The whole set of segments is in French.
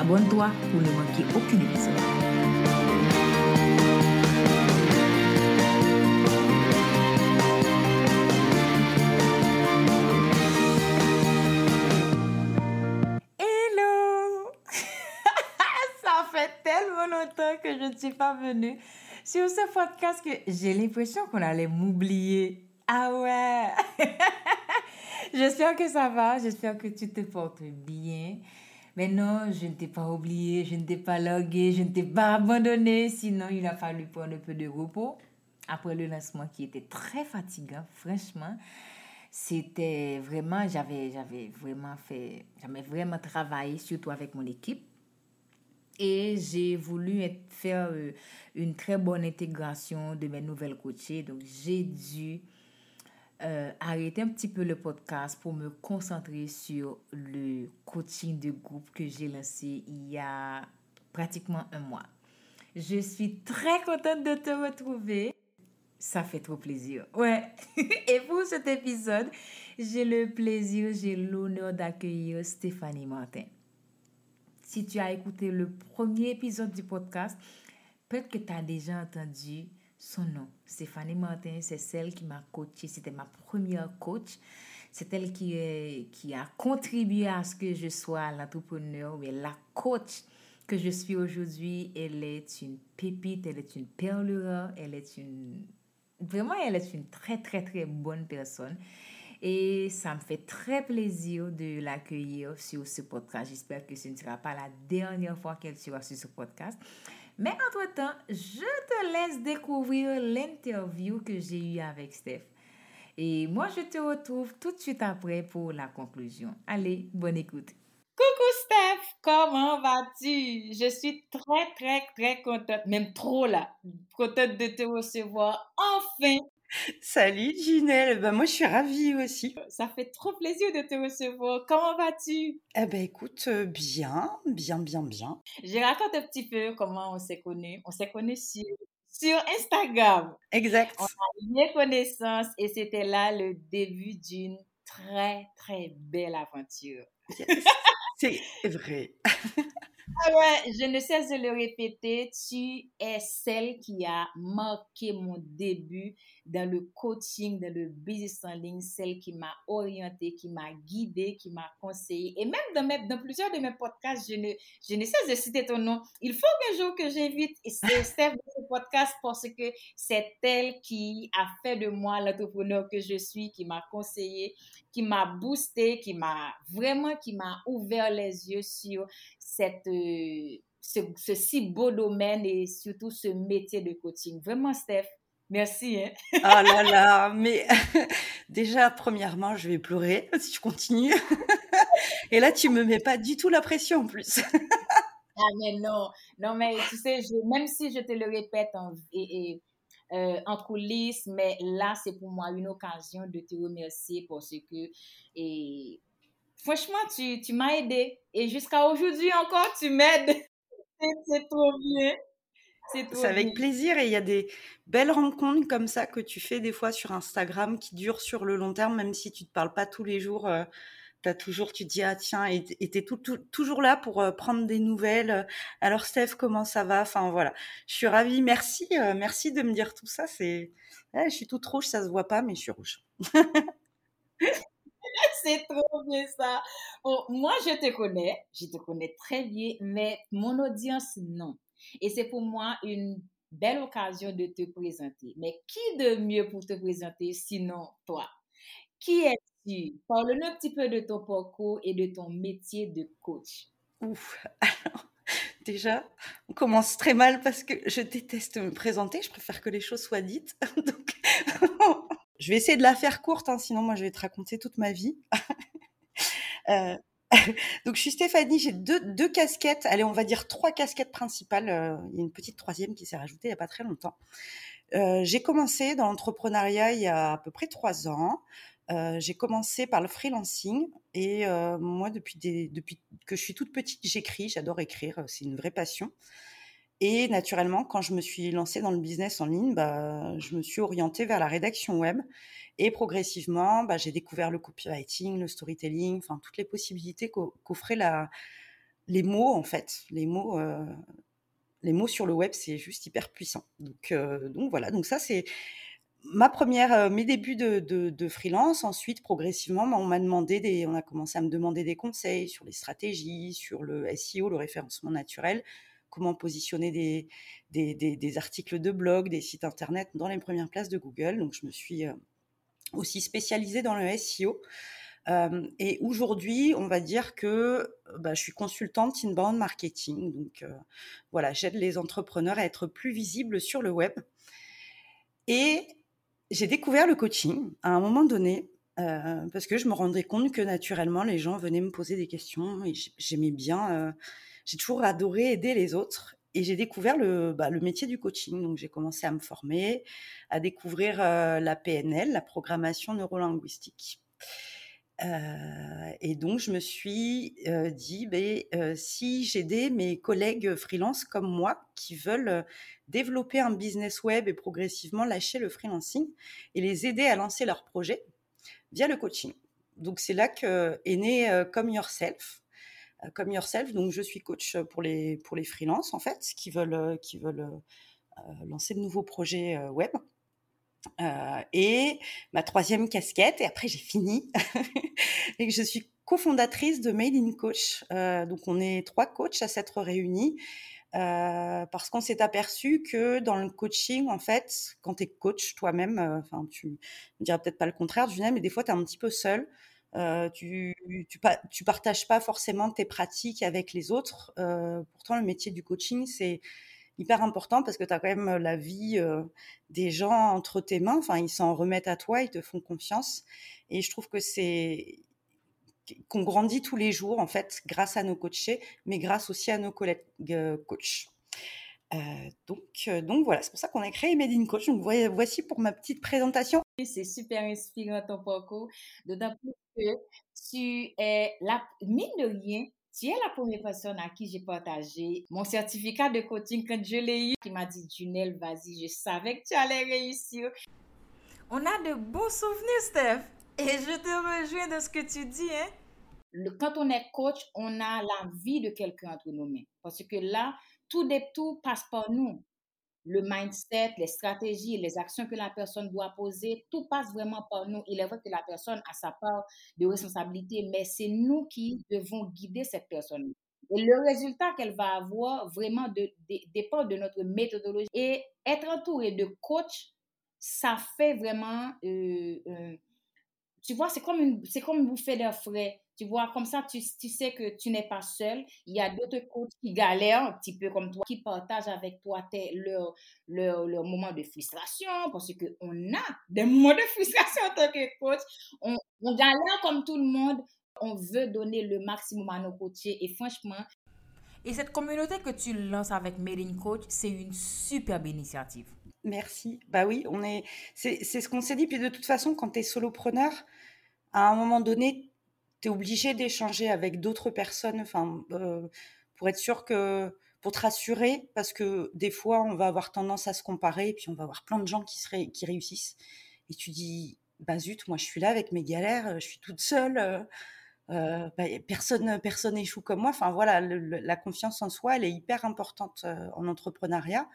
Abonne-toi pour ne manquer aucun épisode. que je ne suis pas venue sur ce podcast que j'ai l'impression qu'on allait m'oublier. Ah ouais! J'espère que ça va, j'espère que tu te portes bien. Mais non, je ne t'ai pas oublié, je ne t'ai pas logué, je ne t'ai pas abandonné. Sinon, il a fallu prendre un peu de repos après le lancement qui était très fatigant, franchement. C'était vraiment, j'avais, j'avais vraiment fait, j'avais vraiment travaillé, surtout avec mon équipe et j'ai voulu faire euh, une très bonne intégration de mes nouvelles coachées. Donc, j'ai dû euh, arrêter un petit peu le podcast pour me concentrer sur le coaching de groupe que j'ai lancé il y a pratiquement un mois. Je suis très contente de te retrouver. Ça fait trop plaisir. Ouais. Et pour cet épisode, j'ai le plaisir, j'ai l'honneur d'accueillir Stéphanie Martin. Si tu as écouté le premier épisode du podcast, peut-être que tu as déjà entendu son nom. Stéphanie Martin, c'est celle qui m'a coachée. C'était ma première coach. C'est elle qui, a contribué à ce que je sois l'entrepreneur, mais la coach que je suis aujourd'hui. Elle est une pépite, elle est une perle elle est une... Vraiment, elle est une très, très, très bonne personne. Et ça me fait très plaisir de l'accueillir sur ce podcast. J'espère que ce ne sera pas la dernière fois qu'elle sera sur ce podcast. Mais entre-temps, je te laisse découvrir l'interview que j'ai eue avec Steph. Et moi, je te retrouve tout de suite après pour la conclusion. Allez, bonne écoute. Coucou Steph, comment vas-tu? Je suis très, très, très contente, même trop là, contente de te recevoir enfin Salut Ginelle, ben moi je suis ravie aussi. Ça fait trop plaisir de te recevoir. Comment vas-tu? Eh ben écoute, euh, bien, bien, bien, bien. Je raconte un petit peu comment on s'est connus. On s'est connus sur, sur Instagram. Exact. On a eu connaissance et c'était là le début d'une très, très belle aventure. C'est vrai. Ah ouais, je ne cesse de le répéter, tu es celle qui a marqué mon début dans le coaching, dans le business en ligne, celle qui m'a orientée, qui m'a guidée, qui m'a conseillé. Et même dans, mes, dans plusieurs de mes podcasts, je ne, je ne cesse de citer ton nom. Il faut qu'un jour que j'invite Steph dans ce podcast parce que c'est elle qui a fait de moi l'entrepreneur que je suis, qui m'a conseillé, qui m'a boosté, qui m'a vraiment, qui m'a ouvert les yeux sur cette, ce, ce, si beau domaine et surtout ce métier de coaching. Vraiment, Steph, merci. Hein? Ah là là, mais déjà, premièrement, je vais pleurer si je continue. et là, tu me mets pas du tout la pression en plus. ah mais non, non mais tu sais, je, même si je te le répète en, et, et euh, en coulisses, mais là, c'est pour moi une occasion de te remercier parce que et, franchement, tu, tu m'as aidé. Et jusqu'à aujourd'hui encore, tu m'aides. C'est trop bien. C'est avec plaisir et il y a des belles rencontres comme ça que tu fais des fois sur Instagram qui durent sur le long terme, même si tu ne te parles pas tous les jours. Euh, as toujours, tu te dis, ah tiens, et tu es tout, toujours là pour euh, prendre des nouvelles. Alors Steph, comment ça va? Enfin voilà, je suis ravie. Merci, euh, merci de me dire tout ça. C'est, je suis toute rouge, ça se voit pas, mais je suis rouge. c'est trop bien ça. moi, je te connais, je te connais très bien, mais mon audience, non. Et c'est pour moi une belle occasion de te présenter. Mais qui de mieux pour te présenter sinon toi? Qui es-tu? Parle-nous un petit peu de ton parcours et de ton métier de coach. Ouf, alors déjà, on commence très mal parce que je déteste me présenter, je préfère que les choses soient dites. Donc, je vais essayer de la faire courte, hein, sinon moi je vais te raconter toute ma vie. Euh, donc je suis Stéphanie, j'ai deux, casquettes, allez on va dire trois casquettes principales, euh, il y a une petite troisième qui s'est rajoutée il n'y a pas très longtemps. Euh, j'ai commencé dans l'entrepreneuriat il y a à peu près trois ans. j'ai commencé par le freelancing et moi depuis, depuis que je suis toute petite j'écris, j'adore écrire, c'est une vraie passion. Et naturellement, quand je me suis lancée dans le business en ligne, bah, je me suis orientée vers la rédaction web. Et progressivement, bah, j'ai découvert le copywriting, le storytelling, enfin toutes les possibilités qu'offraient les mots en fait. Les mots, euh, les mots sur le web, c'est juste hyper puissant. Donc, euh, donc voilà. Donc ça, c'est ma première, euh, mes débuts de, de, freelance. Ensuite, progressivement, bah, on m'a demandé des, on a commencé à me demander des conseils sur les stratégies, sur le SEO, le référencement naturel, comment positionner des, articles de blog, des sites internet dans les premières places de Google. Donc, je me suis aussi spécialisée dans le SEO. Euh, et aujourd'hui, on va dire que bah, je suis consultante inbound marketing. Donc euh, voilà, j'aide les entrepreneurs à être plus visibles sur le web. Et j'ai découvert le coaching à un moment donné euh, parce que je me rendais compte que naturellement, les gens venaient me poser des questions et j'aimais bien. J'ai toujours adoré aider les autres et j'ai découvert le, bah, le, métier du coaching. Donc, j'ai commencé à me former, à découvrir euh, la PNL, la programmation neurolinguistique. Euh, et donc, je me suis euh, dit, ben, si j'aidais mes collègues freelance comme moi qui veulent développer un business web et progressivement lâcher le freelancing et les aider à lancer leur projet via le coaching. Donc, c'est là que est né Comme Yourself, euh, comme Yourself. Donc, je suis coach pour les, pour les freelances, en fait, qui veulent, euh, qui veulent euh, lancer de nouveaux projets web. et ma troisième casquette, et après j'ai fini, et que je suis cofondatrice de Made in Coach. donc on est trois coachs à s'être réunis parce qu'on s'est aperçu que dans le coaching, en fait, quand tu es coach toi-même, tu ne diras peut-être pas le contraire, Julien, mais des fois tu es un petit peu seul. Euh, tu, tu, partages pas forcément tes pratiques avec les autres. Euh, pourtant, le métier du coaching, c'est hyper important parce que tu as quand même la vie euh, des gens entre tes mains. Enfin, ils s'en remettent à toi, ils te font confiance. Et je trouve que c'est qu'on grandit tous les jours, en fait, grâce à nos coachés, mais grâce aussi à nos collègues coachs. donc, donc voilà, c'est pour ça qu'on a créé Made in Coach. Donc voici pour ma petite présentation. C'est super inspirant ton parcours, d'autant plus que tu es la, mine de rien, tu es la première personne à qui j'ai partagé mon certificat de coaching quand je l'ai eu, qui m'a dit, Junelle, vas-y, je savais que tu allais réussir. On a de beaux souvenirs, Steph. Et je te rejoins de ce que tu dis, hein. quand on est coach, on a la vie de quelqu'un entre nos mains. Parce que là, tout, des, tout passe par nous le mindset, les stratégies, les actions que la personne doit poser, tout passe vraiment par nous. Il est vrai que la personne a sa part de responsabilité, mais c'est nous qui devons guider cette personne. Et le résultat qu'elle va avoir vraiment dépend de notre méthodologie. Et être entouré de coachs, ça fait vraiment, euh, tu vois, c'est comme une, c'est comme une bouffée d'air frais. Tu vois, comme ça, tu, tu sais que tu n'es pas seul. Il y a d'autres coachs qui galèrent un petit peu comme toi, qui partagent avec toi leur, leur, leur moment de frustration, parce qu'on a des moments de frustration en tant que coach. On, on galère comme tout le monde. On veut donner le maximum à nos coachés. Et franchement, et cette communauté que tu lances avec Made in Coach, c'est une superbe initiative. Merci. Bah oui, on est. C'est ce qu'on s'est dit. Puis de toute façon, quand tu es solopreneur, à un moment donné, tu es obligé d'échanger avec d'autres personnes enfin, euh, pour être sûr que, pour te rassurer, parce que des fois, on va avoir tendance à se comparer, puis on va avoir plein de gens qui réussissent. Et tu dis, bah zut, moi je suis là avec mes galères, je suis toute seule, euh, euh, bah, personne personne échoue comme moi. Enfin voilà, la confiance en soi, elle est hyper importante en entrepreneuriat.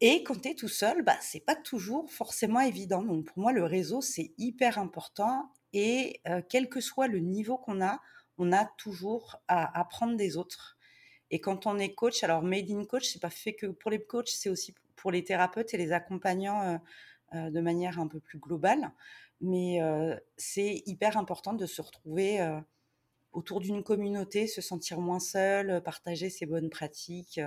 Et quand tu es tout seul, bah, c'est pas toujours forcément évident. Donc pour moi, le réseau, c'est hyper important. Et quel que soit le niveau qu'on a, on a toujours à apprendre des autres. Et quand on est coach, alors Made in Coach, c'est pas fait que pour les coachs, c'est aussi pour les thérapeutes et les accompagnants de manière un peu plus globale. Mais c'est hyper important de se retrouver autour d'une communauté, se sentir moins seul, partager ses bonnes pratiques.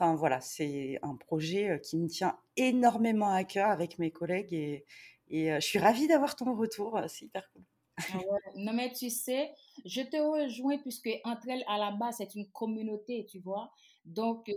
Enfin voilà, c'est un projet qui me tient énormément à cœur avec mes collègues et, je suis ravie d'avoir ton retour. C'est hyper cool. Ah non, mais tu sais, je te rejoins puisque entre elles, à la base, c'est une communauté, tu vois? Donc,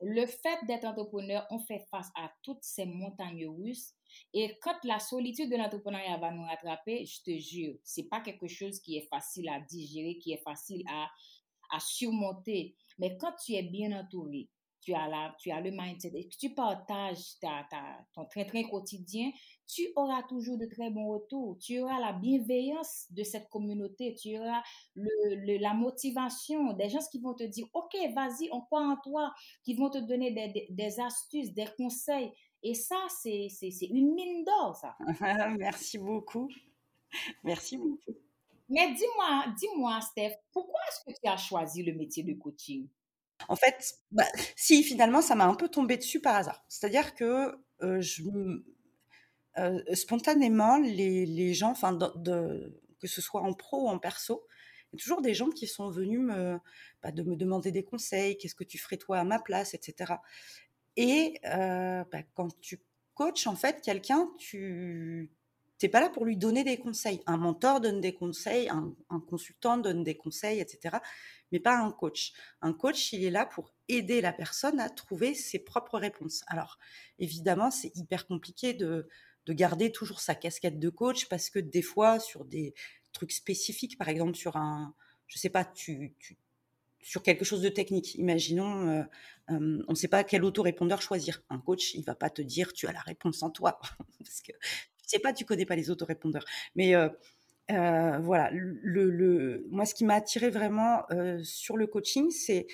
le fait d'être entrepreneur, on fait face à toutes ces montagnes russes. Et quand la solitude de l'entrepreneuriat va nous rattraper, je te jure, c'est pas quelque chose qui est facile à digérer, qui est facile à surmonter. Mais quand tu es bien entouré, tu as, la, tu as le mindset et que tu partages ta, ta, ton train-train quotidien, tu auras toujours de très bons retours. Tu auras la bienveillance de cette communauté. Tu auras le, la motivation des gens qui vont te dire, OK, vas-y, on croit en toi, qui vont te donner des, des, astuces, des conseils. Et ça, c'est une mine d'or, ça. Merci beaucoup. Merci beaucoup. Mais dis-moi, dis-moi, Steph, pourquoi est-ce que tu as choisi le métier de coaching? En fait, bah, si finalement, ça m'a un peu tombé dessus par hasard. C'est-à-dire que spontanément, les, gens, que ce soit en pro ou en perso, il y a toujours des gens qui sont venus me, bah, de me demander des conseils, qu'est-ce que tu ferais toi à ma place, etc. Et bah, quand tu coaches, en fait, quelqu'un, tu n'es pas là pour lui donner des conseils. Un mentor donne des conseils, un, consultant donne des conseils, etc mais pas un coach. Un coach, il est là pour aider la personne à trouver ses propres réponses. Alors, évidemment, c'est hyper compliqué de, de garder toujours sa casquette de coach parce que des fois, sur des trucs spécifiques, par exemple sur un, je sais pas, tu, sur quelque chose de technique. Imaginons, euh, euh, on ne sait pas quel autorépondeur choisir. Un coach, il va pas te dire tu as la réponse en toi parce que tu sais pas, tu connais pas les autorépondeurs. Mais euh, euh, voilà, le, le, moi, ce qui m'a attiré vraiment euh, sur le coaching, c'est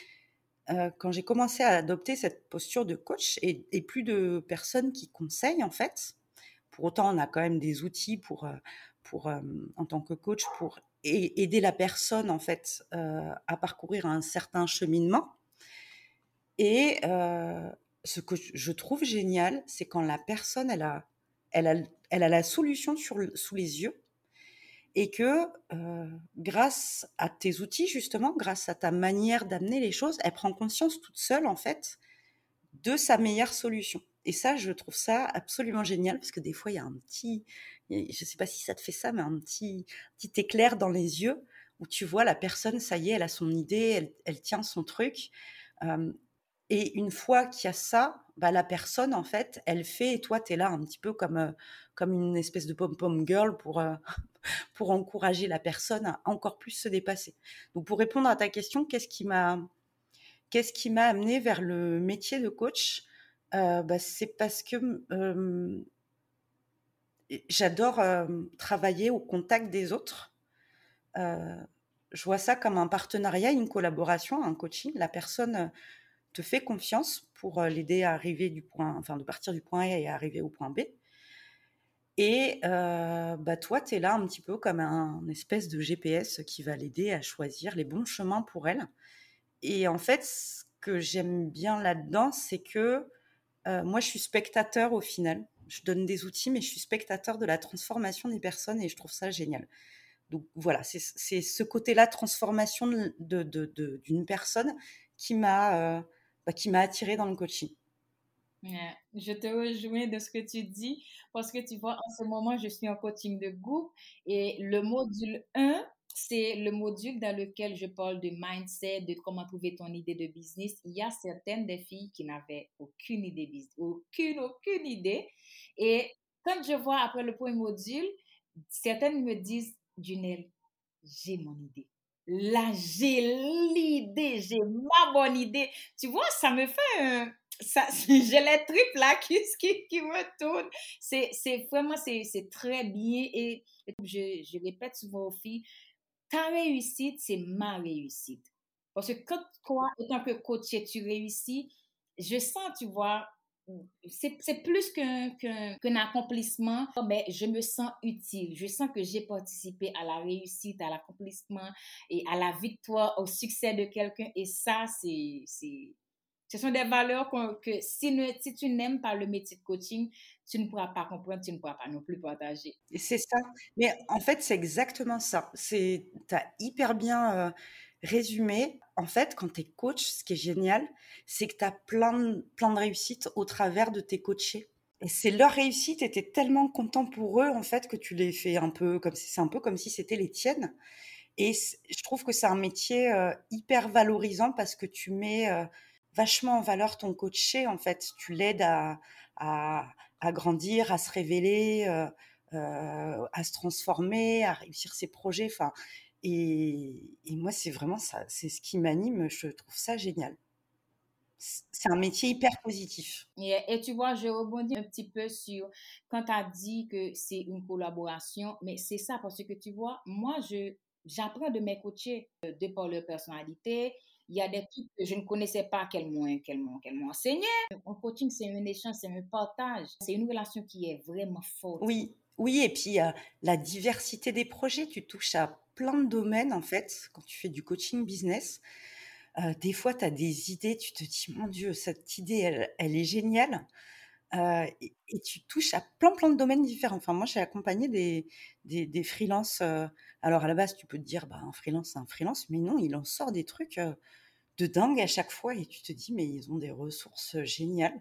quand j'ai commencé à adopter cette posture de coach et, et, plus de personnes qui conseillent en fait. Pour autant, on a quand même des outils pour, pour en tant que coach, pour aider la personne en fait à parcourir un certain cheminement. Et ce que je trouve génial, c'est quand la personne, elle a, elle a, elle a la solution sous les yeux et que grâce à tes outils justement, grâce à ta manière d'amener les choses, elle prend conscience toute seule en fait de sa meilleure solution. Et ça, je trouve ça absolument génial parce que des fois, il y a un petit, je ne sais pas si ça te fait ça, mais un petit, éclair dans les yeux où tu vois la personne, ça y est, elle a son idée, elle, elle tient son truc. et une fois qu'il y a ça, bah, la personne, en fait, elle fait, et toi, tu es là un petit peu comme, comme une espèce de pom-pom girl pour, pour encourager la personne à encore plus se dépasser. Donc pour répondre à ta question, qu'est-ce qui m'a qu'est-ce amené vers le métier de coach euh, bah, C'est parce que euh, j'adore euh, travailler au contact des autres. je vois ça comme un partenariat, une collaboration, un coaching. La personne te fait confiance pour l'aider à arriver du point, enfin de partir du point A et arriver au point B. Et bah, toi, tu es là un petit peu comme un espèce de GPS qui va l'aider à choisir les bons chemins pour elle. Et en fait, ce que j'aime bien là-dedans, c'est que moi, je suis spectateur au final. Je donne des outils, mais je suis spectateur de la transformation des personnes et je trouve ça génial. Donc voilà, c'est ce côté-là, transformation d'une de, de, personne qui m'a bah, qui m'a attiré dans le coaching. Je te rejoins de ce que tu dis parce que tu vois, en ce moment, je suis en coaching de groupe et le module 1, c'est le module dans lequel je parle de mindset, de comment trouver ton idée de business. Il y a certaines des filles qui n'avaient aucune idée business, aucune, aucune idée. Et quand je vois après le premier module, certaines me disent, Junelle, j'ai mon idée. Là, j'ai l'idée, j'ai ma bonne idée. Tu vois, ça me fait un j'ai les tripes là qui, qui, qui me tournent. C'est, vraiment, c'est, c'est très bien. Et je, je répète souvent aux filles, ta réussite, c'est ma réussite. Parce que quand toi, en tant que coach, tu réussis, je sens, tu vois, c'est plus qu'un accomplissement, mais je me sens utile. Je sens que j'ai participé à la réussite, à l'accomplissement et à la victoire, au succès de quelqu'un. Et ça, c'est, ce sont des valeurs que si, si tu n'aimes pas le métier de coaching, tu ne pourras pas comprendre, tu ne pourras pas non plus partager. C'est ça. Mais en fait, c'est exactement ça. Tu as hyper bien euh, résumé. En fait, quand tu es coach, ce qui est génial, c'est que tu as plein de, réussites au travers de tes coachés. Et c'est leur réussite, et tu es tellement content pour eux, en fait, que tu les fais un peu comme si un peu comme si c'était les tiennes. Et je trouve que c'est un métier euh, hyper valorisant parce que tu mets euh, vachement en valeur ton coaché, en fait. Tu l'aides à, grandir, à se révéler, euh, à se transformer, à réussir ses projets. Enfin, et, et moi, c'est vraiment ça, c'est ce qui m'anime. Je trouve ça génial. C'est un métier hyper positif. Et, et, tu vois, je rebondis un petit peu sur quand tu as dit que c'est une collaboration, mais c'est ça parce que tu vois, moi, je j'apprends de mes coachés euh, de par leur personnalité, il y a des trucs que je ne connaissais pas qu'elles m'ont, qu'elles m'ont, qu'elles m'ont enseigné. En coaching, c'est un échange, c'est un partage. C'est une relation qui est vraiment forte. Oui, oui, et puis euh, la diversité des projets, tu touches à plein de domaines en fait quand tu fais du coaching business. Euh, des fois, tu as des idées, tu te dis, mon Dieu, cette idée, elle, est géniale. Euh, et, tu touches à plein, plein de domaines différents. Enfin, moi, j'ai accompagné des, des, freelances. Euh, alors, à la base, tu peux te dire, bah, un freelance, c'est un freelance, mais non, il en sort des trucs de dingue à chaque fois. Et tu te dis, mais ils ont des ressources géniales.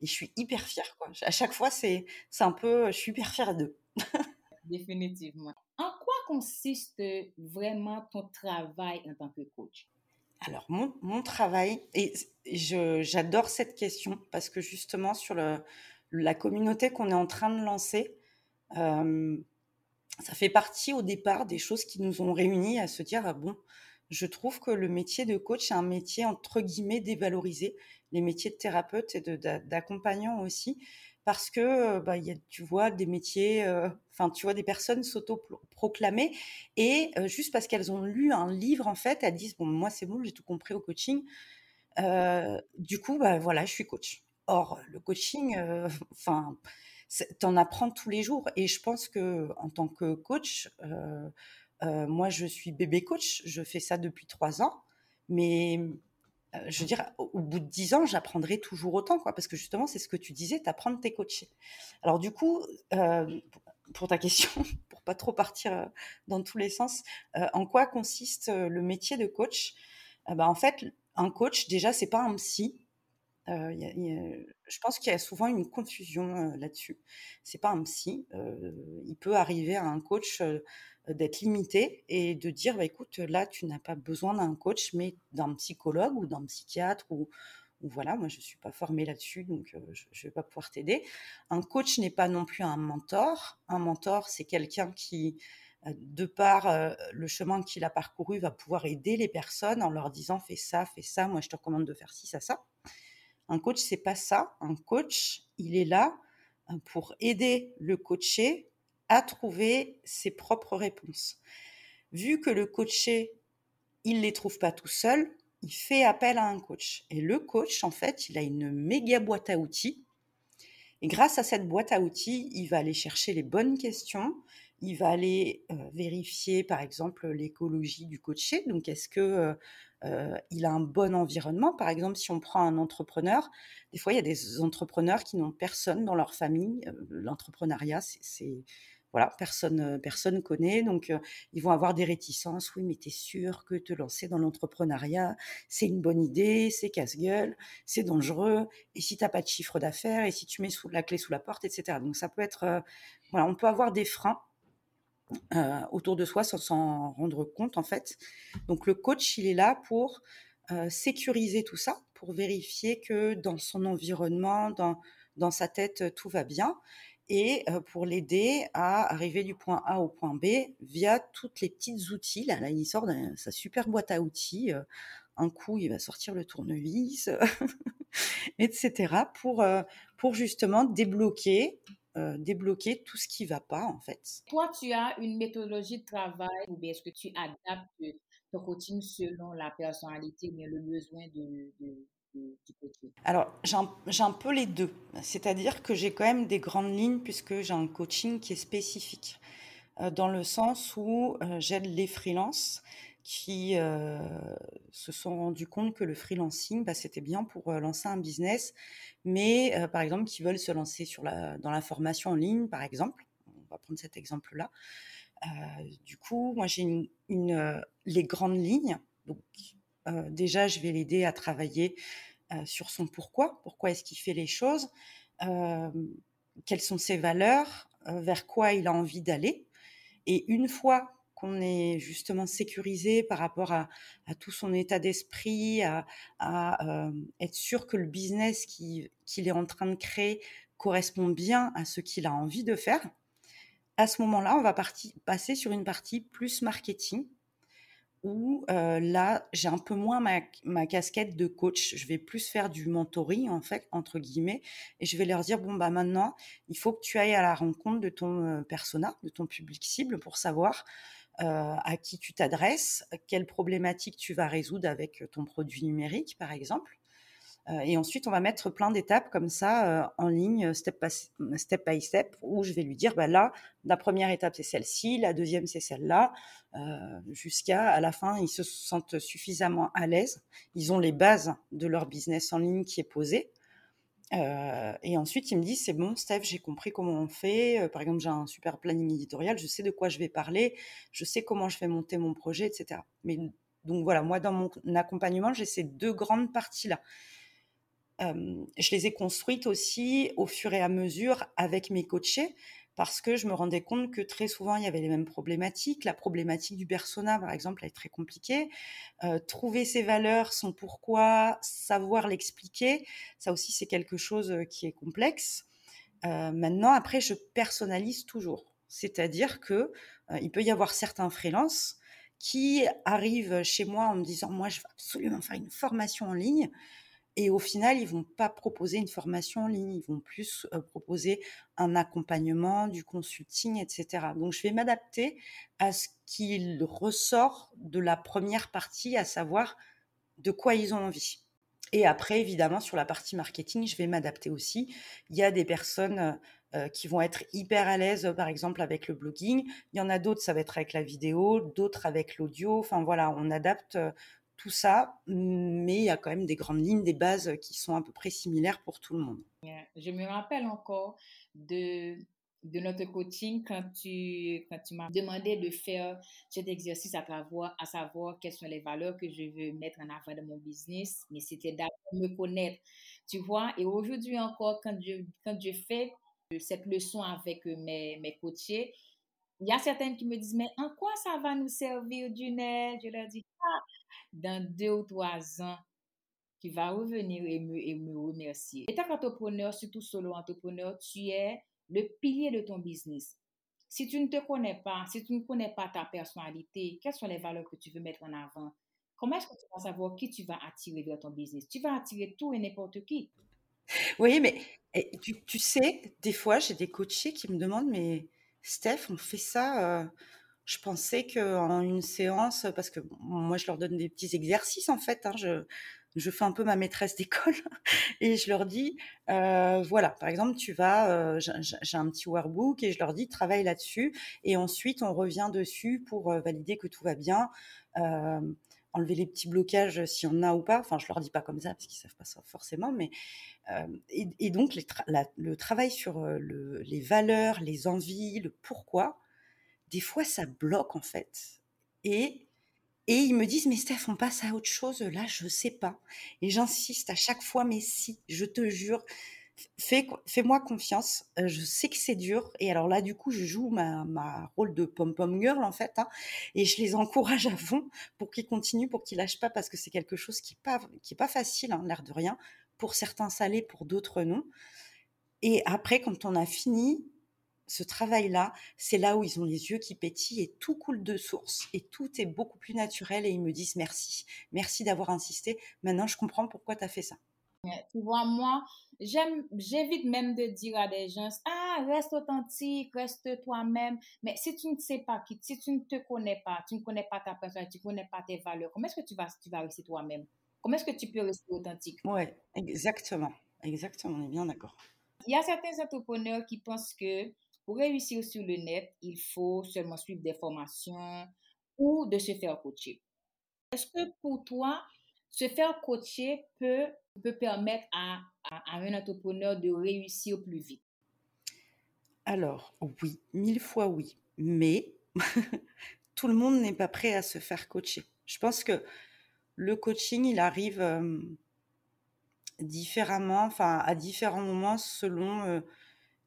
Et je suis hyper fière, quoi. À chaque fois, c'est un peu, je suis hyper fière d'eux. Définitivement. Consiste vraiment ton travail en tant que coach? Alors, mon, travail, et j'adore cette question parce que justement, sur la communauté qu'on est en train de lancer, euh, ça fait partie au départ des choses qui nous ont réunis à se dire ah bon, je trouve que le métier de coach est un métier entre guillemets dévalorisé, les métiers de thérapeute et d'accompagnant aussi, parce que bah, y a, tu vois des métiers, enfin tu vois des personnes s'auto-proclamer et juste parce qu'elles ont lu un livre en fait, elles disent bon moi c'est bon j'ai tout compris au coaching, du coup bah voilà je suis coach. Or le coaching, enfin t'en apprends tous les jours et je pense que en tant que coach, moi je suis bébé coach, je fais ça depuis trois ans, mais je veux dire, au, bout de dix ans, j'apprendrai toujours autant, quoi, parce que justement, c'est ce que tu disais, t'apprends tes coachés. Alors du coup, euh, pour ta question, pour pas trop partir euh, dans tous les sens, en quoi consiste le métier de coach? Bah, En fait, un coach, déjà, c'est pas un psy. je pense qu'il y a souvent une confusion là-dessus. C'est pas un psy. il peut arriver à un coach d'être limité et de dire bah, écoute, là, tu n'as pas besoin d'un coach, mais d'un psychologue ou d'un psychiatre ou, voilà, moi je ne suis pas formée là-dessus, donc euh, je ne vais pas pouvoir t'aider. Un coach n'est pas non plus un mentor. Un mentor, c'est quelqu'un qui, euh, de par euh, le chemin qu'il a parcouru, va pouvoir aider les personnes en leur disant fais ça, fais ça, moi je te recommande de faire ci, ça, ça. Un coach, c'est pas ça. Un coach, il est là pour aider le coaché à trouver ses propres réponses. Vu que le coaché, il ne les trouve pas tout seul, il fait appel à un coach. Et le coach, en fait, il a une méga boîte à outils. Et grâce à cette boîte à outils, il va aller chercher les bonnes questions. Il va aller euh, vérifier, par exemple, l'écologie du coaché. Donc, est-ce que euh, euh, il a un bon environnement? Par exemple, si on prend un entrepreneur, des fois, il y a des entrepreneurs qui n'ont personne dans leur famille. L'entrepreneuriat, c'est voilà, personne euh, personne connaît, donc euh, ils vont avoir des réticences. Oui, mais tu es sûr que te lancer dans l'entrepreneuriat, c'est une bonne idée, c'est casse-gueule, c'est dangereux, et si tu n'as pas de chiffre d'affaires, et si tu mets sous, la clé sous la porte, etc. Donc ça peut être, euh, voilà, on peut avoir des freins autour de soi sans s'en rendre compte en fait. Donc le coach, il est là pour sécuriser tout ça, pour vérifier que dans son environnement, dans, dans sa tête, tout va bien et pour l'aider à arriver du point A au point B via toutes les petites outils. Là, il sort sa super boîte à outils. Un coup, il va sortir le tournevis, etc. pour, pour justement débloquer débloquer tout ce qui va pas en fait. Toi, tu as une méthodologie de travail ou bien est-ce que tu adaptes ton coaching selon la personnalité ou le besoin de, Alors, j'ai un, peu les deux. C'est-à-dire que j'ai quand même des grandes lignes puisque j'ai un coaching qui est spécifique. Euh, dans le sens où euh, j'aide les freelances qui euh, se sont rendus compte que le freelancing, bah, c'était bien pour lancer un business, mais par exemple qui veulent se lancer sur la, dans la formation en ligne, par exemple. On va prendre cet exemple-là. du coup, moi j'ai une, les grandes lignes. Donc déjà, je vais l'aider à travailler sur son pourquoi. Pourquoi est-ce qu'il fait les choses Quelles sont ses valeurs Vers quoi il a envie d'aller Et une fois qu'on est justement sécurisé par rapport à, tout son état d'esprit, à, être sûr que le business qu'il est en train de créer correspond bien à ce qu'il a envie de faire, à ce moment-là, on va passer sur une partie plus marketing où là, j'ai un peu moins ma, casquette de coach. Je vais plus faire du mentoring, en fait, entre guillemets, et je vais leur dire, bon, bah maintenant, il faut que tu ailles à la rencontre de ton persona, de ton public cible, pour savoir à qui tu t'adresses, quelles problématiques tu vas résoudre avec ton produit numérique, par exemple. Euh, et ensuite, on va mettre plein d'étapes comme ça euh, en ligne, step by, step by step, où je vais lui dire, bah là, la première étape, c'est celle-ci, la deuxième, c'est celle-là, euh, jusqu'à à la fin, ils se sentent suffisamment à l'aise, ils ont les bases de leur business en ligne qui est posé. et ensuite, ils me disent, c'est bon, Steph, j'ai compris comment on fait. par exemple, j'ai un super planning éditorial, je sais de quoi je vais parler, je sais comment je vais monter mon projet, etc. Mais donc voilà, moi, dans mon accompagnement, j'ai ces deux grandes parties-là je les ai construites aussi au fur et à mesure avec mes coachés parce que je me rendais compte que très souvent il y avait les mêmes problématiques. La problématique du persona, par exemple, est très compliquée. trouver ses valeurs, son pourquoi, savoir l'expliquer, ça aussi c'est quelque chose qui est complexe. maintenant, après, je personnalise toujours, c'est-à-dire que il peut y avoir certains freelances qui arrivent chez moi en me disant moi je veux absolument faire une formation en ligne et au final, ils vont pas proposer une formation en ligne, ils vont plus proposer un accompagnement, du consulting, etc. Donc, je vais m'adapter à ce qu'il ressort de la première partie, à savoir de quoi ils ont envie. Et après, évidemment, sur la partie marketing, je vais m'adapter aussi. Il y a des personnes qui vont être hyper à l'aise, par exemple, avec le blogging. Il y en a d'autres, ça va être avec la vidéo, d'autres avec l'audio. Enfin, voilà, on adapte tout ça, mais il y a quand même des grandes lignes, des bases qui sont à peu près similaires pour tout le monde. Je me rappelle encore de, de notre coaching quand tu, quand tu m'as demandé de faire cet exercice à, savoir, à savoir quelles sont les valeurs que je veux mettre en avant de mon business, mais c'était d'abord me connaître, tu vois. Et aujourd'hui encore, quand je, quand je fais cette leçon avec mes, mes coachés, il y a certaines qui me disent, mais en quoi ça va nous servir, Junelle? Je leur dis, ah, dans deux ou trois ans, tu vas revenir et me, et me remercier. Et tant qu'entrepreneur, surtout solo entrepreneur, tu es le pilier de ton business. Si tu ne te connais pas, si tu ne connais pas ta personnalité, quelles sont les valeurs que tu veux mettre en avant? Comment est-ce que tu vas savoir qui tu vas attirer vers ton business? Tu vas attirer tout et n'importe qui. Oui, mais tu, tu, sais, des fois, j'ai des coachés qui me demandent, mais Steph, on fait ça, euh, je pensais qu'en une séance, parce que moi je leur donne des petits exercices en fait, hein, je, fais un peu ma maîtresse d'école et je leur dis, euh, voilà, par exemple, tu vas, euh, j'ai un petit workbook et je leur dis, travaille là-dessus et ensuite on revient dessus pour valider que tout va bien. Enlever les petits blocages s'il y en a ou pas. Enfin, je leur dis pas comme ça parce qu'ils savent pas ça forcément, mais et, donc le travail sur le, les valeurs, les envies, le pourquoi, des fois, ça bloque en fait. Et, et ils me disent, mais Steph, on passe à autre chose, là, je sais pas. Et j'insiste à chaque fois, mais si, je te jure, fais, fais-moi confiance, euh, je sais que c'est dur. Et alors là, du coup, je joue ma, ma rôle de pom-pom girl, en fait, hein, et je les encourage à fond pour qu'ils continuent, pour qu'ils lâchent pas, parce que c'est quelque chose qui n'est pas, pas facile, hein, l'air de rien. Pour certains, ça pour d'autres, non. Et après, quand on a fini, ce travail-là, c'est là où ils ont les yeux qui pétillent et tout coule de source et tout est beaucoup plus naturel et ils me disent merci, merci d'avoir insisté. Maintenant, je comprends pourquoi tu as fait ça. Tu vois, moi, j'évite même de dire à des gens, ah, reste authentique, reste toi-même. Mais si tu ne sais pas qui, si tu ne te connais pas, tu ne connais pas ta personne, tu ne connais pas tes valeurs, comment est-ce que tu vas, tu vas rester toi-même? Comment est-ce que tu peux rester authentique? Oui, exactement. Exactement, on est bien d'accord. Il y a certains entrepreneurs qui pensent que pour réussir sur le net, il faut seulement suivre des formations ou de se faire coacher. Est-ce que pour toi, se faire coacher peut, peut permettre à, à, un entrepreneur de réussir plus vite? Alors, oui, mille fois oui. Mais tout le monde n'est pas prêt à se faire coacher. Je pense que le coaching, il arrive euh, différemment, enfin à différents moments selon euh,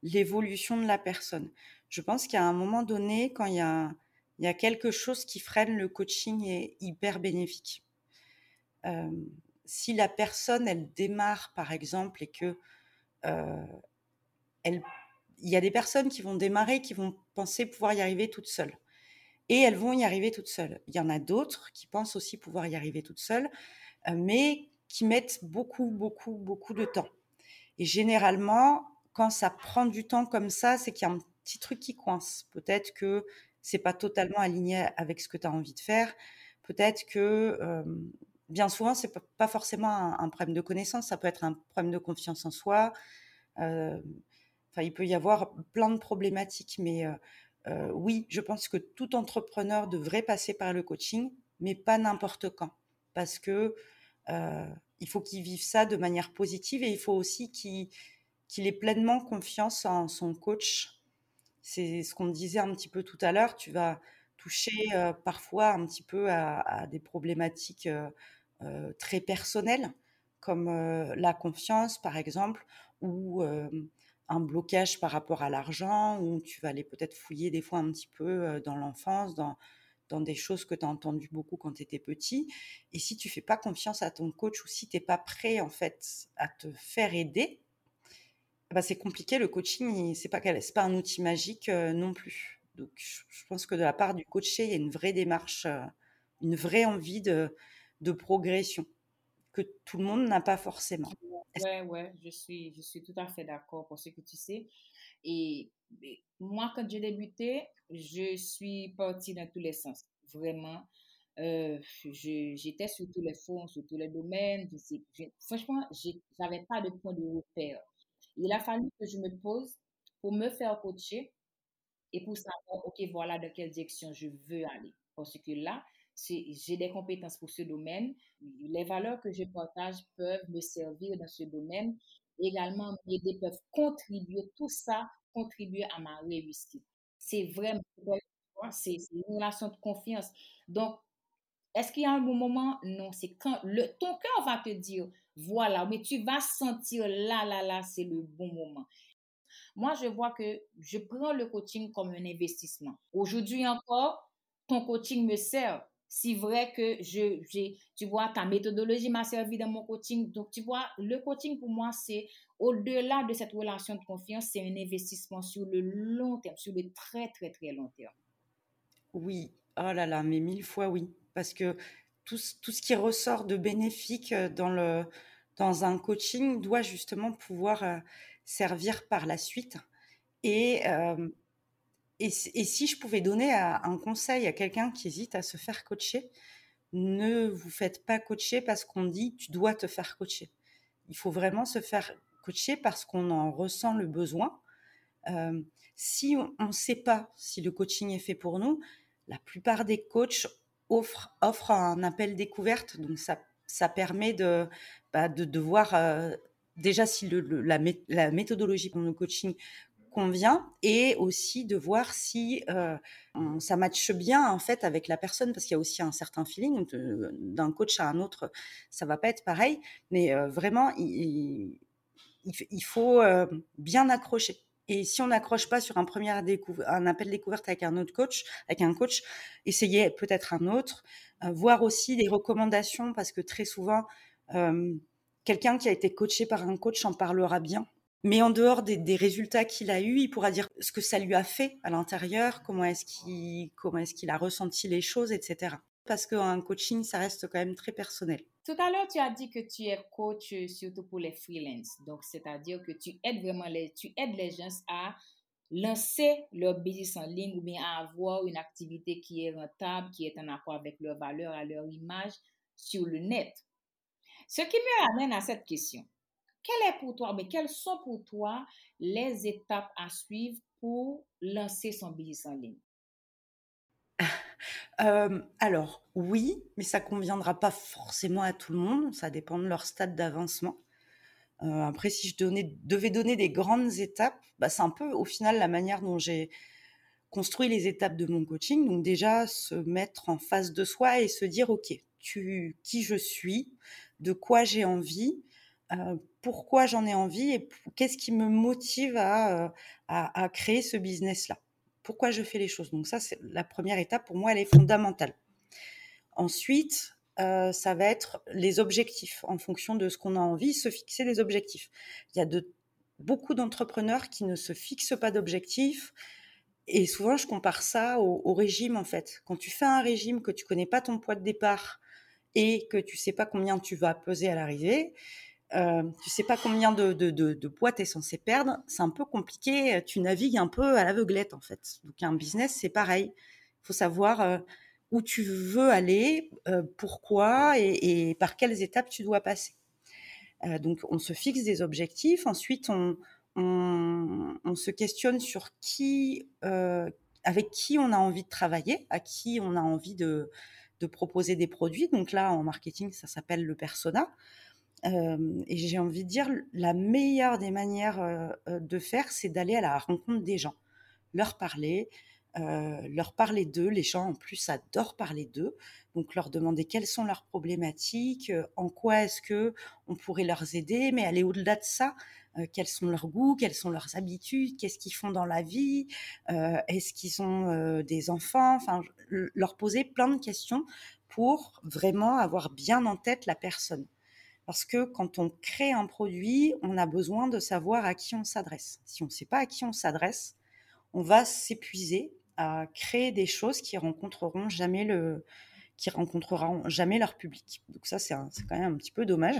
l'évolution de la personne. Je pense qu'à un moment donné, quand il y a, il y a quelque chose qui freine le coaching est hyper bénéfique. Si la personne, elle démarre, par exemple, et que elle, il y a des personnes qui vont démarrer, qui vont penser pouvoir y arriver toutes seules et elles vont y arriver toutes seules. Il y en a d'autres qui pensent aussi pouvoir y arriver toutes seules, mais qui mettent beaucoup, beaucoup, beaucoup de temps. Et généralement, quand ça prend du temps comme ça, c'est qu'il y a un petit truc qui coince. Peut-être que c'est pas totalement aligné avec ce que tu as envie de faire. Peut-être que bien souvent, c'est pas forcément un, problème de connaissance, ça peut être un problème de confiance en soi. Euh, il peut y avoir plein de problématiques, mais euh, oui, je pense que tout entrepreneur devrait passer par le coaching, mais pas n'importe quand, parce que euh, il faut qu'il vive ça de manière positive et il faut aussi qu'il ait pleinement confiance en son coach. C'est ce qu'on disait un petit peu tout à l'heure. Tu vas toucher euh, parfois un petit peu à, des problématiques très personnelles, comme la confiance, par exemple, ou un blocage par rapport à l'argent, ou tu vas aller peut-être fouiller des fois un petit peu dans l'enfance, dans, dans des choses que tu as entendues beaucoup quand tu étais petit. Et si tu fais pas confiance à ton coach ou si tu n'es pas prêt en fait à te faire aider, bah, c'est compliqué. Le coaching, pas c'est pas un outil magique non plus. Donc je pense que de la part du coaché, il y a une vraie démarche, une vraie envie de, de progression que tout le monde n'a pas forcément. Ouais, ouais, je suis, je suis tout à fait d'accord pour ce que tu sais. Et, moi, quand j'ai débuté, je suis partie dans tous les sens. Vraiment. Euh, j'étais sur tous les fonds, sur tous les domaines. Je franchement, je n'avais pas de point de repère. Il a fallu que je me pose pour me faire coacher et pour savoir, OK, voilà dans quelle direction je veux aller. Parce que là, j'ai des compétences pour ce domaine. Les valeurs que je partage peuvent me servir dans ce domaine. Également, m'aider, peuvent contribuer, tout ça contribuer à ma réussite. C'est vraiment, c'est une relation de confiance. Donc, est-ce qu'il y a un bon moment? Non, c'est quand le, ton cœur va te dire, voilà, mais tu vas sentir là, là, là, c'est le bon moment. Moi, je vois que je prends le coaching comme un investissement. Aujourd'hui encore, ton coaching me sert c'est vrai que je, j'ai, tu vois, ta méthodologie m'a servi dans mon coaching. Donc, tu vois, le coaching pour moi, c'est au-delà de cette relation de confiance, c'est un investissement sur le long terme, sur le très, très, très long terme. Oui, oh là là, mais mille fois oui. Parce que tout, tout ce qui ressort de bénéfique euh, dans, le, dans un coaching doit justement pouvoir euh, servir par la suite. Et euh, et, si je pouvais donner un conseil à quelqu'un qui hésite à se faire coacher, ne vous faites pas coacher parce qu'on dit tu dois te faire coacher. Il faut vraiment se faire coacher parce qu'on en ressent le besoin. Euh, si on ne sait pas si le coaching est fait pour nous, la plupart des coachs offrent, un appel découverte. Donc ça, permet de, bah, voir euh, déjà si la, la, méthodologie pour le coaching convient et aussi de voir si euh, ça matche bien en fait avec la personne parce qu'il y a aussi un certain feeling d'un coach à un autre ça va pas être pareil. Mais euh, vraiment il, faut euh, bien accrocher. Et si on n'accroche pas sur un premier un appel découverte avec un autre coach avec un coach essayez peut-être un autre voir aussi des recommandations parce que très souvent quelqu'un qui a été coaché par un coach en parlera bien mais en dehors des, résultats qu'il a eus, il pourra dire ce que ça lui a fait à l'intérieur, comment est-ce qu'il a ressenti les choses, etc. Parce qu'un coaching, ça reste quand même très personnel. Tout à l'heure, tu as dit que tu es coach surtout pour les freelances. Donc, c'est-à-dire que tu aides vraiment les, tu aides les gens à lancer leur business en ligne ou bien à avoir une activité qui est rentable, qui est en accord avec leurs valeurs, à leur image sur le net. Ce qui me ramène à cette question. Pour toi, mais quelles sont pour toi les étapes à suivre pour lancer son business en ligne? Euh, alors, oui, mais ça conviendra pas forcément à tout le monde. Ça dépend de leur stade d'avancement. Euh, après, si je devais donner des grandes étapes, bah, c'est un peu au final la manière dont j'ai construit les étapes de mon coaching. Donc déjà, se mettre en face de soi et se dire, OK, tu, qui je suis, de quoi j'ai envie, euh, pourquoi j'en ai envie et qu'est-ce qui me motive à, à créer ce business-là? Pourquoi je fais les choses? Donc ça, c'est la première étape pour moi, elle est fondamentale. Ensuite, euh, ça va être les objectifs. En fonction de ce qu'on a envie, se fixer des objectifs. Il y a de, beaucoup d'entrepreneurs qui ne se fixent pas d'objectifs. Et souvent, je compare ça au, régime, en fait. Quand tu fais un régime, que tu connais pas ton poids de départ et que tu sais pas combien tu vas peser à l'arrivée, euh, tu sais pas combien de, poids tu es censé perdre, c'est un peu compliqué. Tu navigues un peu à l'aveuglette, en fait. Donc, un business, c'est pareil. Il faut savoir euh, où tu veux aller, euh, pourquoi et, par quelles étapes tu dois passer. Euh, donc, on se fixe des objectifs. Ensuite, on, on, se questionne sur qui, avec qui on a envie de travailler, à qui on a envie de proposer des produits. Donc là, en marketing, ça s'appelle le persona et j'ai envie de dire, la meilleure des manières de faire, c'est d'aller à la rencontre des gens, leur parler, leur parler d'eux. Les gens, en plus, adorent parler d'eux. Donc, leur demander quelles sont leurs problématiques, en quoi est-ce que on pourrait leur aider, mais aller au-delà de ça. quels sont leurs goûts, quelles sont leurs habitudes, qu'est-ce qu'ils font dans la vie, est-ce qu'ils ont des enfants, enfin, leur poser plein de questions pour vraiment avoir bien en tête la personne. Parce que quand on crée un produit, on a besoin de savoir à qui on s'adresse. Si on ne sait pas à qui on s'adresse, on va s'épuiser à créer des choses qui rencontreront jamais le, qui rencontreront jamais leur public. Donc ça, c'est quand même un petit peu dommage.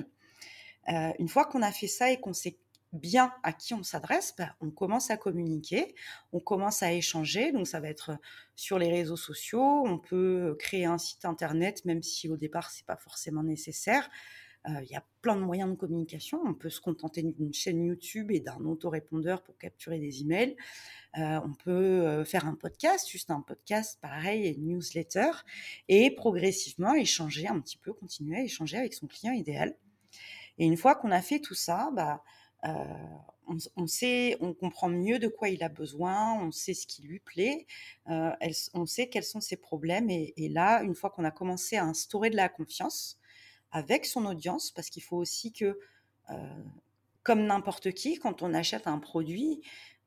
Euh, une fois qu'on a fait ça et qu'on sait bien à qui on s'adresse, bah, on commence à communiquer, on commence à échanger. Donc ça va être sur les réseaux sociaux, on peut créer un site internet, même si au départ c'est pas forcément nécessaire. Euh, il y a plein de moyens de communication. On peut se contenter d'une chaîne YouTube et d'un autorépondeur pour capturer des emails. Euh, on peut euh, faire un podcast, juste un podcast pareil, et une newsletter, et progressivement échanger un petit peu, continuer à échanger avec son client idéal. Et une fois qu'on a fait tout ça, bah, on, sait, on comprend mieux de quoi il a besoin, on sait ce qui lui plaît, on sait quels sont ses problèmes. Et là, une fois qu'on a commencé à instaurer de la confiance, avec son audience, parce qu'il faut aussi que, euh, comme n'importe qui, quand on achète un produit,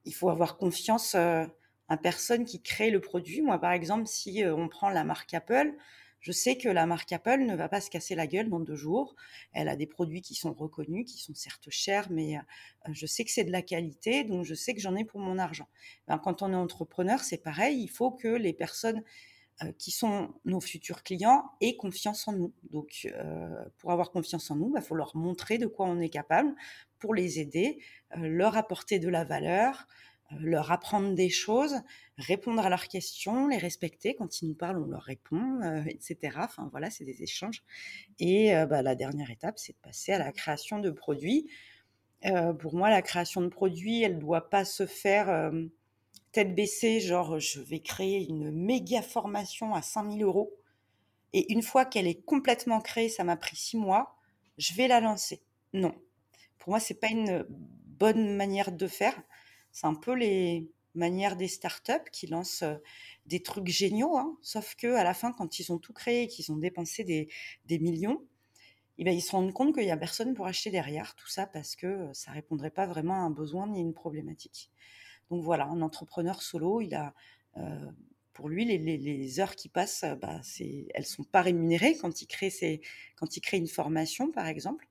il faut avoir confiance euh, à personne qui crée le produit. Moi, par exemple, si euh, on prend la marque Apple, je sais que la marque Apple ne va pas se casser la gueule dans deux jours. Elle a des produits qui sont reconnus, qui sont certes chers, mais je sais que c'est de la qualité, donc je sais que j'en ai pour mon argent. Ben, quand on est entrepreneur, c'est pareil. Il faut que les personnes qui sont nos futurs clients et confiance en nous. Donc, euh, pour avoir confiance en nous, il bah, faut leur montrer de quoi on est capable pour les aider, euh, leur apporter de la valeur, leur apprendre des choses, répondre à leurs questions, les respecter. Quand ils nous parlent, on leur répond, etc. Enfin, voilà, c'est des échanges. Et bah, la dernière étape, c'est de passer à la création de produits. pour moi, la création de produits, elle ne doit pas se faire tête baissée, genre je vais créer une méga formation à 5000 euros. Et une fois qu'elle est complètement créée, ça m'a pris six mois, je vais la lancer. Non. Pour moi, c'est pas une bonne manière de faire. C'est un peu les manières des startups qui lancent euh, des trucs géniaux, hein. sauf que à la fin, quand ils ont tout créé, qu'ils ont dépensé des, millions, eh ben, ils se rendent compte qu'il n'y a personne pour acheter derrière tout ça parce que euh, ça répondrait pas vraiment à un besoin ni à une problématique. Donc voilà, un entrepreneur solo, il a, euh, pour lui, les, heures qui passent, bah, c'est, elles sont pas rémunérées quand il crée quand il crée une formation, par exemple.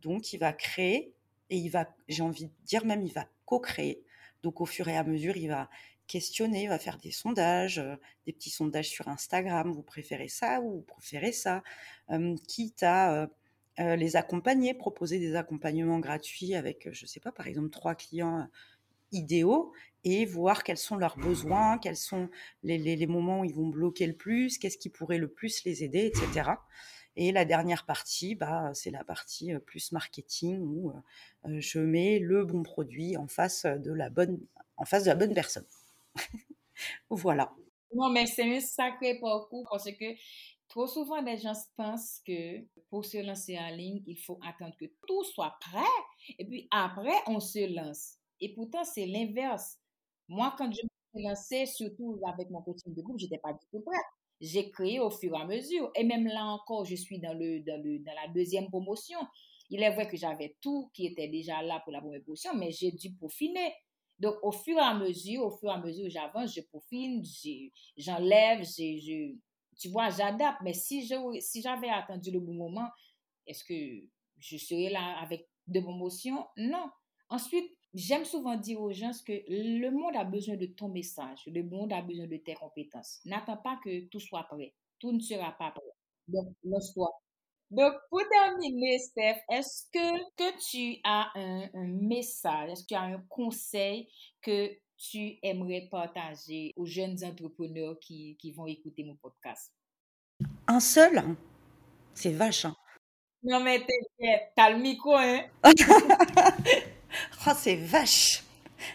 Donc il va créer et il va, j'ai envie de dire même, il va co-créer. Donc au fur et à mesure, il va questionner, il va faire des sondages, euh, des petits sondages sur Instagram. Vous préférez ça ou vous préférez ça Quitte à euh, les accompagner, proposer des accompagnements gratuits avec, je sais pas, par exemple, trois clients idéaux et voir quels sont leurs besoins, quels sont les, moments où ils vont bloquer le plus, qu'est-ce qui pourrait le plus les aider, etc. Et la dernière partie, bah, c'est la partie plus marketing où je mets le bon produit en face de la bonne, en face de la bonne personne. voilà. Non, mais c'est un sacré parcours parce que trop souvent, les gens pensent que pour se lancer en ligne, il faut attendre que tout soit prêt et puis après, on se lance. Et pourtant, c'est l'inverse. Moi, quand je me suis lancée, surtout avec mon coaching de groupe, j'étais pas du tout prête. J'ai créé au fur et à mesure. Et même là encore, je suis dans, le, dans, le, dans la deuxième promotion. Il est vrai que j'avais tout qui était déjà là pour la première promotion, mais j'ai dû peaufiner. Donc, au fur et à mesure, au fur et à mesure j'avance, je peaufine, j'enlève, je, tu vois, j'adapte. Mais si j'avais si attendu le bon moment, est-ce que je serais là avec de promotions? Non. Ensuite, j'aime souvent dire aux gens que le monde a besoin de ton message, le monde a besoin de tes compétences. N'attends pas que tout soit prêt. Tout ne sera pas prêt. Donc, lance-toi. Donc, pour terminer, Steph, est-ce que, que tu as un, message, est-ce que tu as un conseil que tu aimerais partager aux jeunes entrepreneurs qui, qui vont écouter mon podcast? Un seul C'est vache. Hein. Non, mais t'as le micro, hein? oh, c'est vache.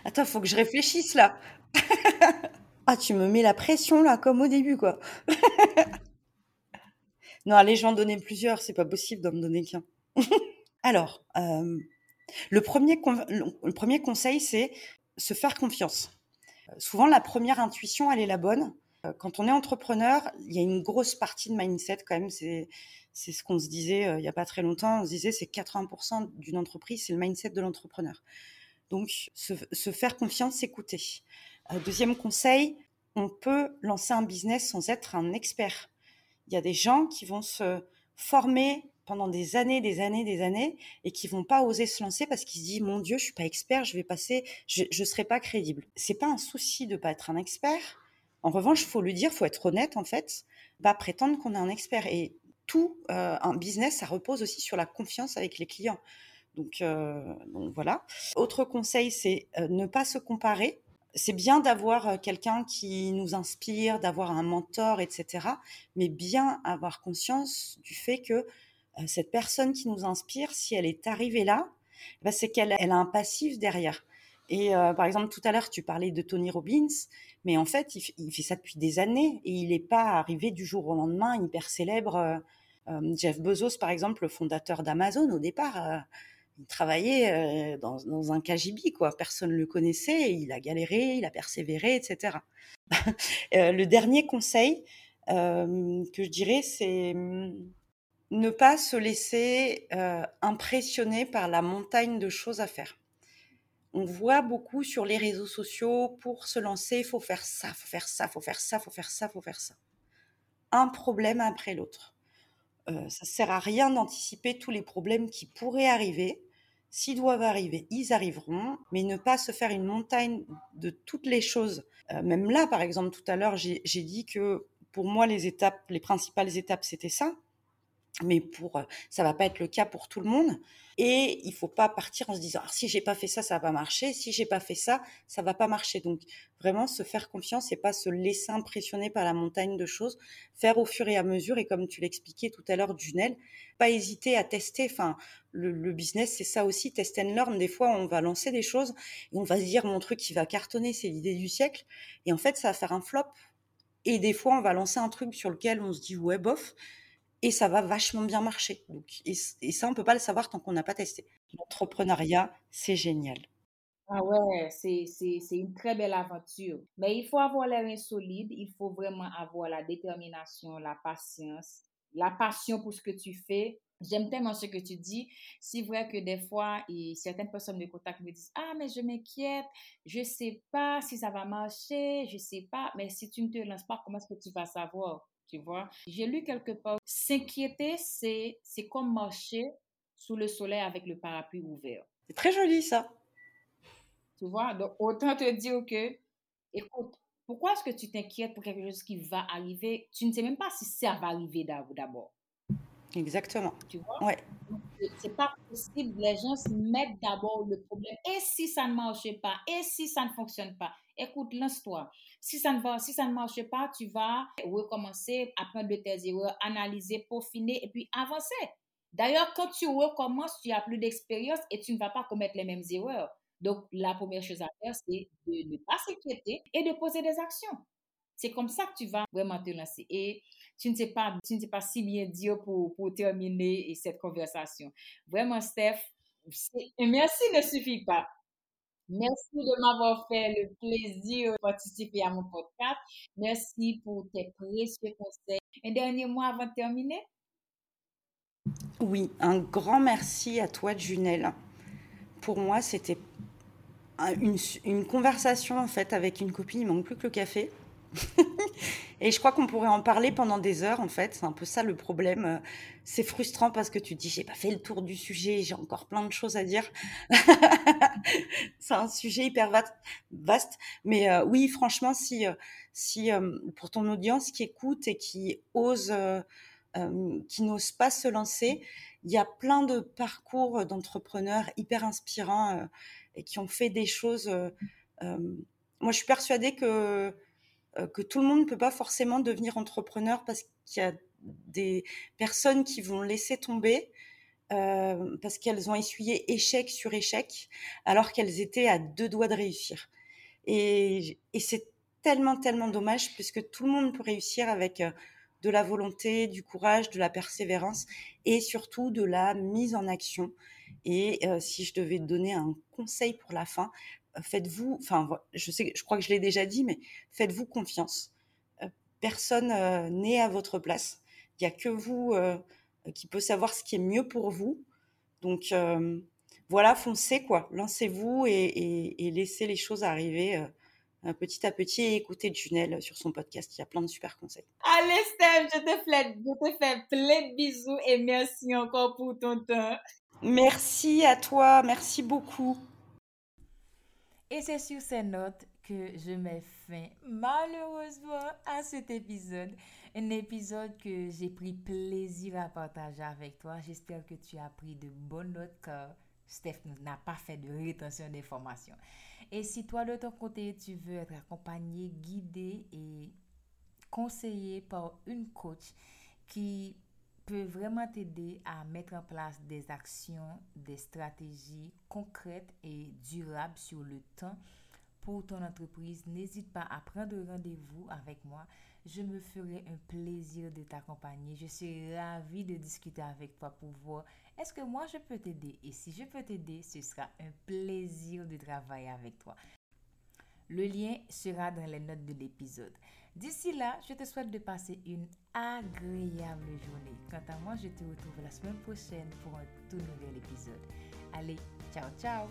Attends, faut que je réfléchisse là. ah, tu me mets la pression là, comme au début, quoi. non, allez, je vais plusieurs. C'est pas possible d'en me donner qu'un. Alors, euh, le, premier le premier conseil, c'est se faire confiance. Souvent, la première intuition, elle est la bonne. Euh, quand on est entrepreneur, il y a une grosse partie de mindset quand même. C'est ce qu'on se disait euh, il n'y a pas très longtemps. On se disait c'est 80% d'une entreprise, c'est le mindset de l'entrepreneur. Donc, se, faire confiance, s'écouter. Euh, deuxième conseil, on peut lancer un business sans être un expert. Il y a des gens qui vont se former pendant des années, des années, des années, et qui vont pas oser se lancer parce qu'ils se disent mon Dieu, je suis pas expert, je vais passer, je, ne serai pas crédible. C'est pas un souci de pas être un expert. En revanche, il faut le dire, faut être honnête en fait, pas prétendre qu'on est un expert. Et tout euh, un business, ça repose aussi sur la confiance avec les clients. Donc, euh, voilà. Autre conseil, c'est euh, ne pas se comparer. C'est bien d'avoir quelqu'un qui nous inspire, d'avoir un mentor, etc. Mais bien avoir conscience du fait que cette personne qui nous inspire, si elle est arrivée là, bah, c'est qu'elle a un passif derrière. Et par exemple, tout à l'heure, tu parlais de Tony Robbins, mais en fait, il, fait ça depuis des années et il n'est pas arrivé du jour au lendemain hyper célèbre euh, Jeff Bezos, par exemple, le fondateur d'Amazon, au départ, euh, il travaillait euh, dans, un KGB, quoi. Personne ne le connaissait, il a galéré, il a persévéré, etc. le dernier conseil que je dirais, c'est hum, ne pas se laisser impressionner par la montagne de choses à faire. On voit beaucoup sur les réseaux sociaux, pour se lancer, il faut faire ça, faut faire ça, faut faire ça, faut faire ça, faut faire ça. Un problème après l'autre. Euh, ça sert à rien d'anticiper tous les problèmes qui pourraient arriver. S'ils doivent arriver, ils arriveront, mais ne pas se faire une montagne de toutes les choses. Euh, même là, par exemple, tout à l'heure, j'ai dit que pour moi, les étapes, les principales étapes, c'était ça mais pour ça va pas être le cas pour tout le monde. Et il faut pas partir en se disant «Ah, si j'ai pas fait ça ça va marcher. Si j'ai pas fait ça ça va pas marcher. Donc vraiment se faire confiance et pas se laisser impressionner par la montagne de choses. Faire au fur et à mesure et comme tu l'expliquais tout à l'heure Junel pas hésiter à tester. Enfin le, business c'est ça aussi test and learn. Des fois on va lancer des choses et on va se dire mon truc qui va cartonner c'est l'idée du siècle. Et en fait ça va faire un flop. Et des fois on va lancer un truc sur lequel on se dit ouais bof et ça va vachement bien marcher. Donc, et, ça, on peut pas le savoir tant qu'on n'a pas testé. L'entrepreneuriat, c'est génial. Ah ouais, c'est une très belle aventure. Mais il faut avoir l'air solide, il faut vraiment avoir la détermination, la patience, la passion pour ce que tu fais. J'aime tellement ce que tu dis. C'est vrai que des fois, et certaines personnes me contactent, me disent Ah, mais je m'inquiète, je sais pas si ça va marcher, je sais pas. Mais si tu ne te lances pas, comment est-ce que tu vas savoir tu vois? J'ai lu quelque part, s'inquiéter, c'est, c'est comme marcher sous le soleil avec le parapluie ouvert. C'est très joli ça. Tu vois, donc autant te dire que, écoute, pourquoi est-ce que tu t'inquiètes pour quelque chose qui va arriver? Tu ne sais même pas si ça va arriver d'abord. Exactement. Tu vois? Ouais. C'est pas possible. Les gens se mettent d'abord le problème. Et si ça ne marche pas? Et si ça ne fonctionne pas? Écoute, lance-toi. Si ça ne va, si ça ne marche pas, tu vas recommencer, apprendre de tes erreurs, analyser, peaufiner et puis avancer. D'ailleurs, quand tu recommences, tu as plus d'expérience et tu ne vas pas commettre les mêmes erreurs. Donc, la première chose à faire, c'est de ne pas s'inquiéter et de poser des actions. C'est comme ça que tu vas vraiment te lancer. Et tu ne sais pas, tu ne sais pas si bien dire pour, terminer cette conversation. Vraiment, Steph, merci ne suffit pas. Merci de m'avoir fait le plaisir de participer à mon podcast. Merci pour tes précieux conseils. Un dernier mot avant de terminer? Oui, un grand merci à toi, Junelle. Pour moi, c'était une, une, conversation en fait avec une copine. Il manque plus que le café. et je crois qu'on pourrait en parler pendant des heures, en fait. C'est un peu ça le problème. C'est frustrant parce que tu te dis, j'ai pas fait le tour du sujet, j'ai encore plein de choses à dire. c'est un sujet hyper vaste. Mais euh, oui, franchement, si, euh, si euh, pour ton audience qui écoute et qui ose, qui n'ose pas se lancer, il y a plein de parcours d'entrepreneurs hyper inspirants et qui ont fait des choses. moi, je suis persuadée que que tout le monde ne peut pas forcément devenir entrepreneur parce qu'il y a des personnes qui vont laisser tomber euh, parce qu'elles ont essuyé échec sur échec alors qu'elles étaient à deux doigts de réussir. Et, c'est tellement, tellement dommage puisque tout le monde peut réussir avec euh, de la volonté, du courage, de la persévérance et surtout de la mise en action. Et si je devais donner un conseil pour la fin, faites-vous, enfin, je sais, je crois que je l'ai déjà dit, mais faites-vous confiance. Euh, personne euh, n'est à votre place. Il n'y a que vous euh, qui peut savoir ce qui est mieux pour vous. Donc voilà, foncez quoi, lancez-vous et, laissez les choses arriver petit à petit et écoutez Junel sur son podcast. Il y a plein de super conseils. Allez Steph, je te, fais, je te fais plein de bisous et merci encore pour ton temps. Merci à toi, merci beaucoup. Et c'est sur ces notes que je mets fin malheureusement à cet épisode. Un épisode que j'ai pris plaisir à partager avec toi. J'espère que tu as pris de bonnes notes car Steph n'a pas fait de rétention d'informations. Et si toi de ton côté tu veux être accompagné, guidé et conseillé par une coach qui peut vraiment t'aider à mettre en place des actions, des stratégies concrètes et durables sur le temps pour ton entreprise. N'hésite pas à prendre rendez-vous avec moi. Je me ferai un plaisir de t'accompagner. Je suis ravie de discuter avec toi pour voir est-ce que moi je peux t'aider? Et si je peux t'aider, ce sera un plaisir de travailler avec toi. Le lien sera dans les notes de l'épisode. D'ici là, je te souhaite de passer une agréable journée. Quant à moi, je te retrouve la semaine prochaine pour un tout nouvel épisode. Allez, ciao ciao